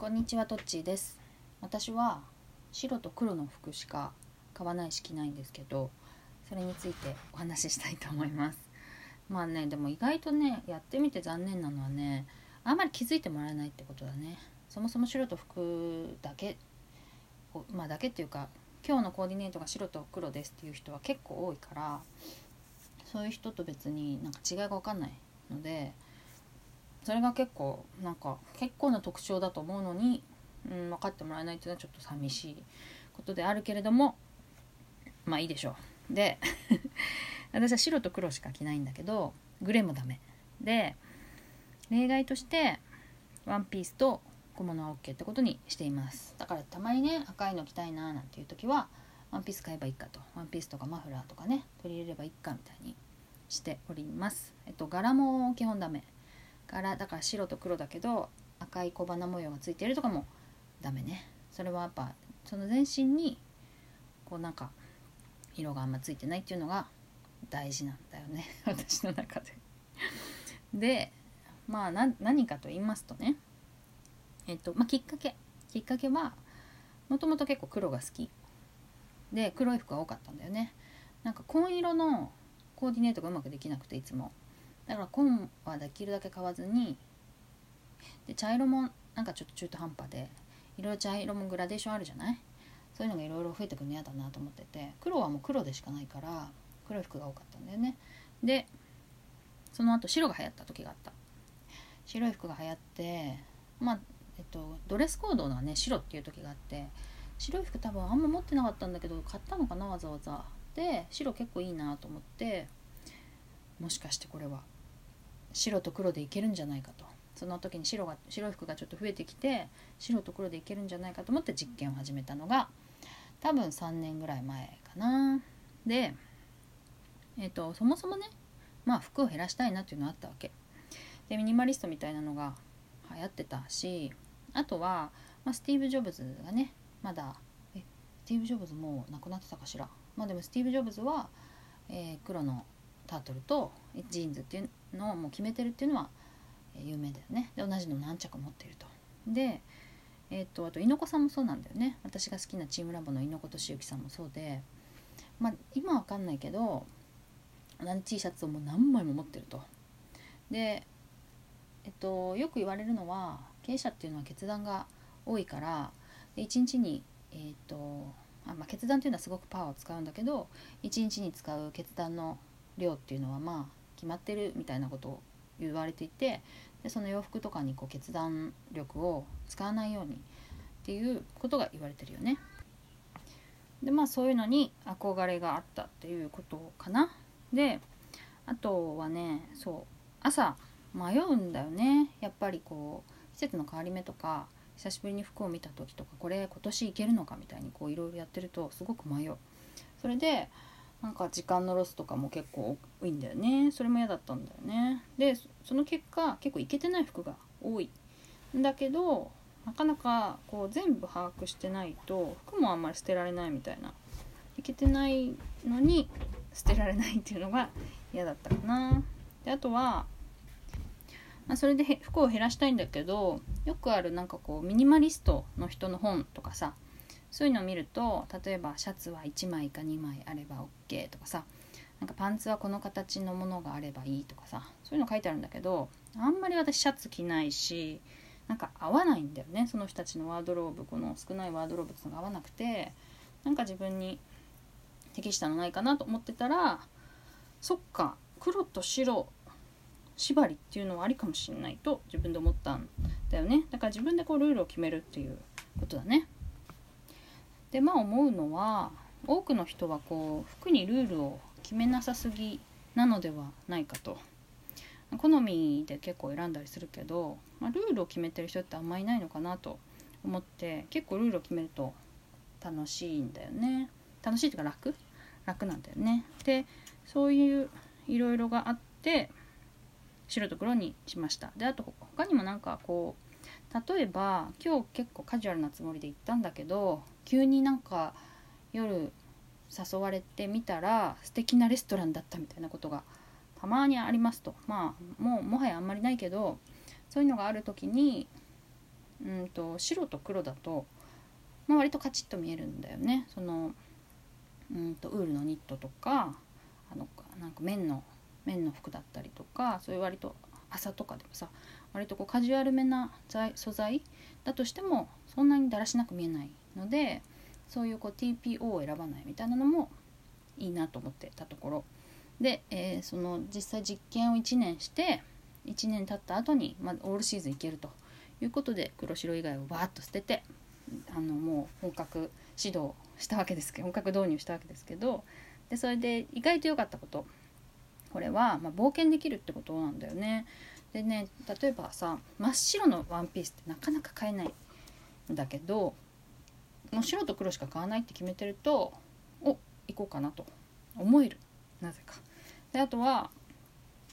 こんにちはトッチーです。私は白と黒の服しか買わないし着ないんですけどそれについてお話ししたいと思います。まあねでも意外とねやってみて残念なのはねあんまり気づいてもらえないってことだね。そもそも白と服だけまあだけっていうか今日のコーディネートが白と黒ですっていう人は結構多いからそういう人と別になんか違いが分かんないのでそれが結構なんか結構な特徴だと思うのに、うん、分かってもらえないっていうのはちょっと寂しいことであるけれどもまあいいでしょう。で 私は白と黒しか着ないんだけどグレーもダメ。で例外としてワンピースと小物は OK ってことにしています。だからたまにね赤いの着たいななんていう時はワンピース買えばいいかと。ワンピースとかマフラーとかね取り入れればいいかみたいにしております。えっと柄も基本ダメ。柄だから白と黒だけど赤い小花模様がついてるとかもダメね。それはやっぱその全身にこうなんか色があんまついてないっていうのが大事なんだよね。私の中で。でまあ何かと言いますとね。えっとまあきっかけ。きっかけはもともと結構黒が好き。で黒い服が多かったんだよね。なんか紺色のコーディネートがうまくできなくていつも。だから紺はできるだけ買わずにで茶色もなんかちょっと中途半端でいろいろ茶色もグラデーションあるじゃない？そういうのがいろいろ増えてくるの嫌だなと思ってて黒はもう黒でしかないから黒い服が多かったんだよね。でその後白が流行った時があった。白い服が流行ってまあえっとドレスコードのね白っていう時があって白い服多分あんま持ってなかったんだけど買ったのかなわざわざ。で白結構いいなと思ってもしかしてこれは。白と黒でいけるんじゃないかと。その時に白が白い服がちょっと増えてきて白と黒でいけるんじゃないかと思って実験を始めたのが多分3年ぐらい前かな。でえ、ー、とそもそもねまあ服を減らしたいなっていうのはあったわけ。でミニマリストみたいなのが流行ってたしあとは、まあ、スティーブ・ジョブズがねまだえスティーブ・ジョブズもう亡くなってたかしら。まあでもスティーブ・ジョブズは、えー、黒のタートルとジーンズっていうのをもう決めてるっていうのは有名だよね。で同じの何着持ってると。でえー、っとあと猪子さんもそうなんだよね。私が好きなチームラボの猪子寿之さんもそうで。まあ今わかんないけど同じ T シャツをもう何枚も持ってると。でえっとよく言われるのは経営者っていうのは決断が多いから1日にえー、っとあ、まあ、決断っていうのはすごくパワーを使うんだけど1日に使う決断の量っていうのはまあ決まってるみたいなことを言われていてでその洋服とかにこう決断力を使わないようにっていうことが言われてるよね。でまあそういうのに憧れがあったっていうことかな。であとはねそう朝迷うんだよねやっぱりこう季節の変わり目とか久しぶりに服を見た時とかこれ今年いけるのかみたいにこういろいろやってるとすごく迷う。それでなんか時間のロスとかも結構多いんだよね。それも嫌だったんだよね。でその結果結構いけてない服が多い。んだけどなかなかこう全部把握してないと服もあんまり捨てられないみたいな。いけてないのに捨てられないっていうのが嫌だったかな。であとは、まあ、それで服を減らしたいんだけどよくあるなんかこうミニマリストの人の本とかさそういうのを見ると例えばシャツは1枚か2枚あれば OK とかさなんかパンツはこの形のものがあればいいとかさそういうの書いてあるんだけどあんまり私シャツ着ないしなんか合わないんだよねその人たちのワードローブこの少ないワードローブっていうのが合わなくてなんか自分に適したのないかなと思ってたらそっか黒と白縛りっていうのはありかもしんないと自分で思ったんだよね。だから自分でこうルールを決めるっていうことだね。でまあ思うのは多くの人はこう服にルールを決めなさすぎなのではないかと。好みで結構選んだりするけど、まあ、ルールを決めてる人ってあんまりいないのかなと思って結構ルールを決めると楽しいんだよね。楽しいっていうか楽？楽なんだよね。でそういういろいろがあって白と黒にしました。であと他にもなんかこう例えば今日結構カジュアルなつもりで行ったんだけど急になんか夜誘われてみたら素敵なレストランだったみたいなことがたまにありますと。まあもうもはやあんまりないけどそういうのがある時にうんと白と黒だと、まあ、割とカチッと見えるんだよね。そのうんとウールのニットとかあのなんか綿の綿の服だったりとかそういう割と朝とかでもさ割とこうカジュアルめな素材だとしてもそんなにだらしなく見えないのでそういうこう TPO を選ばないみたいなのもいいなと思ってたところで、えー、その実際実験を1年して1年経った後に、まあ、オールシーズンいけるということで黒白以外をバーッと捨ててあのもう本格指導したわけですけど本格導入したわけですけどでそれで意外と良かったことこれは、まあ、冒険できるってことなんだよね。でね例えばさ真っ白のワンピースってなかなか買えないんだけどもう白と黒しか買わないって決めてるとお行こうかなと思えるなぜか。であとは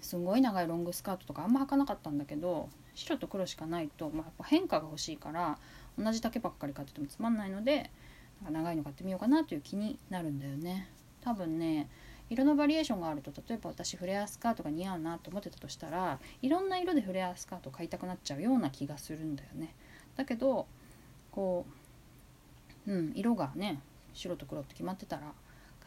すごい長いロングスカートとかあんま履かなかったんだけど白と黒しかないと、まあ、やっぱ変化が欲しいから同じ丈ばっかり買っててもつまんないので長いの買ってみようかなという気になるんだよね。多分ね色のバリエーションがあると例えば私フレアスカートが似合うなと思ってたとしたらいろんな色でフレアスカートを買いたくなっちゃうような気がするんだよね。だけどこううん色がね白と黒って決まってたら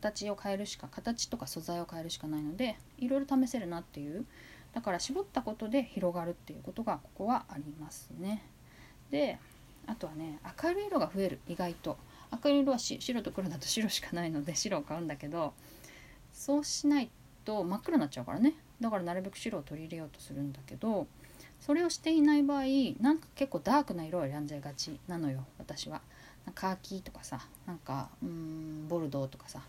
形を変えるしか形とか素材を変えるしかないのでいろいろ試せるなっていうだから絞ったことで広がるっていうことがここはありますね。であとはね明るい色が増える意外と明るい色は白と黒だと白しかないので白を買うんだけどそうしないと真っ黒になっちゃうからねだからなるべく白を取り入れようとするんだけどそれをしていない場合なんか結構ダークな色を選んじゃいがちなのよ私は。カーキとかさなんかうんボルドーとかさ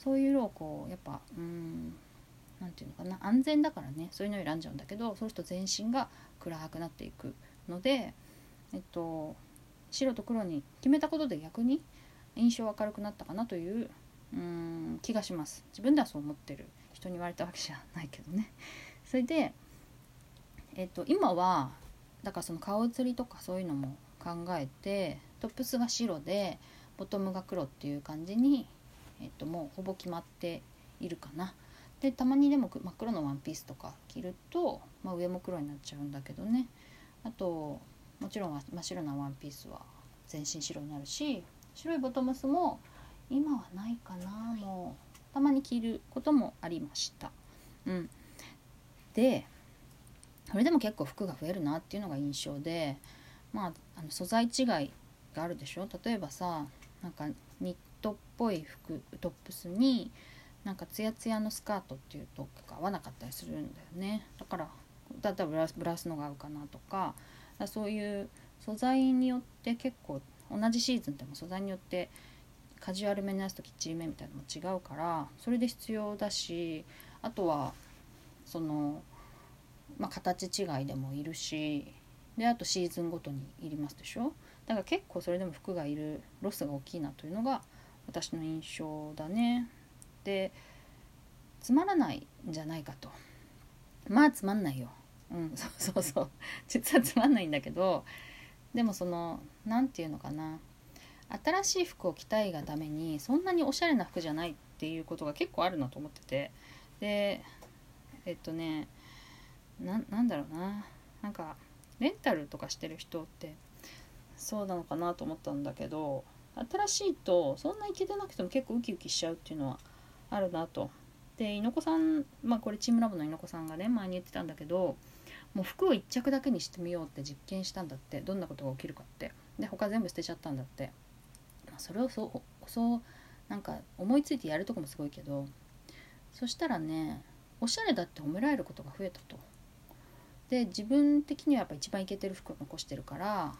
そういう色をこうやっぱうん何て言うのかな安全だからねそういうのを選んじゃうんだけどそうすると全身が暗くなっていくのでえっと白と黒に決めたことで逆に印象明るくなったかなといううん気がします。自分ではそう思ってる。人に言われたわけじゃないけどね。それで、えっと、今はだからその顔写りとかそういうのも考えてトップスが白でボトムが黒っていう感じに、えっと、もうほぼ決まっているかな。でたまにでも真っ黒のワンピースとか着ると、まあ、上も黒になっちゃうんだけどね。あともちろん真っ白なワンピースは全身白になるし白いボトムスも今はないかな。もうたまに着ることもありました。うん、でそれでも結構服が増えるなっていうのが印象でまああの素材違いがあるでしょ？例えばさなんかニットっぽい服トップスになんかツヤツヤのスカートっていうと合わなかったりするんだよね。だからだったらブラスブラスのが合うかなとかそういう素材によって結構同じシーズンでも素材によってカジュアルめのやつときっちりめみたいなのも違うからそれで必要だしあとはその、まあ、形違いでもいるしであとシーズンごとにいりますでしょ？だから結構それでも服がいるロスが大きいなというのが私の印象だね。でつまらないんじゃないかとまあつまんないよ。うんそうそうそう実はつまんないんだけどでもその何て言うのかな新しい服を着たいがためにそんなにおしゃれな服じゃないっていうことが結構あるなと思ってて。でえっとねなんだろうな。なんかレンタルとかしてる人ってそうなのかなと思ったんだけど新しいとそんなイケてなくても結構ウキウキしちゃうっていうのはあるなと。で猪子さんまあこれチームラボの猪子さんがね前に言ってたんだけどもう服を1着だけにしてみようって実験したんだって。どんなことが起きるかって。で他全部捨てちゃったんだって。それをそうそうなんか思いついてやるとこもすごいけどそしたらねおしゃれだって褒められることが増えたと。で自分的にはやっぱ一番イケてる服を残してるから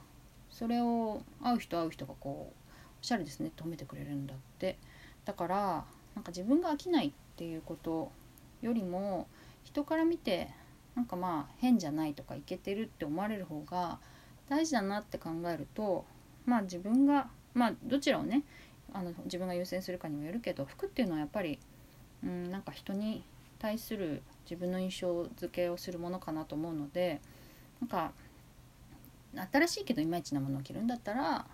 それを会う人会う人がこう「おしゃれですね」って褒めてくれるんだってだからなんか自分が飽きないっていうことよりも人から見てなんかまあ変じゃないとかイケてるって思われる方が大事だなって考えるとまあ自分がまあどちらをねあの自分が優先するかにもよるけど服っていうのはやっぱりうんなんか人に対する自分の印象付けをするものかなと思うのでなんか新しいけどいまいちなものを着るんだったら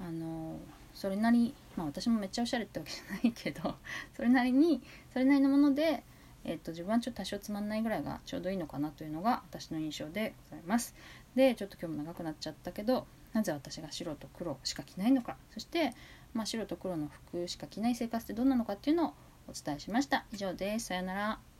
あのそれなりまあ私もめっちゃおしゃれってわけじゃないけど それなりにそれなりのもので、えーと、自分はちょっと多少つまんないぐらいがちょうどいいのかなというのが私の印象でございます。でちょっと今日も長くなっちゃったけどなぜ私が白と黒しか着ないのか。そして、まあ、白と黒の服しか着ない生活ってどんなのかっていうのをお伝えしました。以上です。さよなら。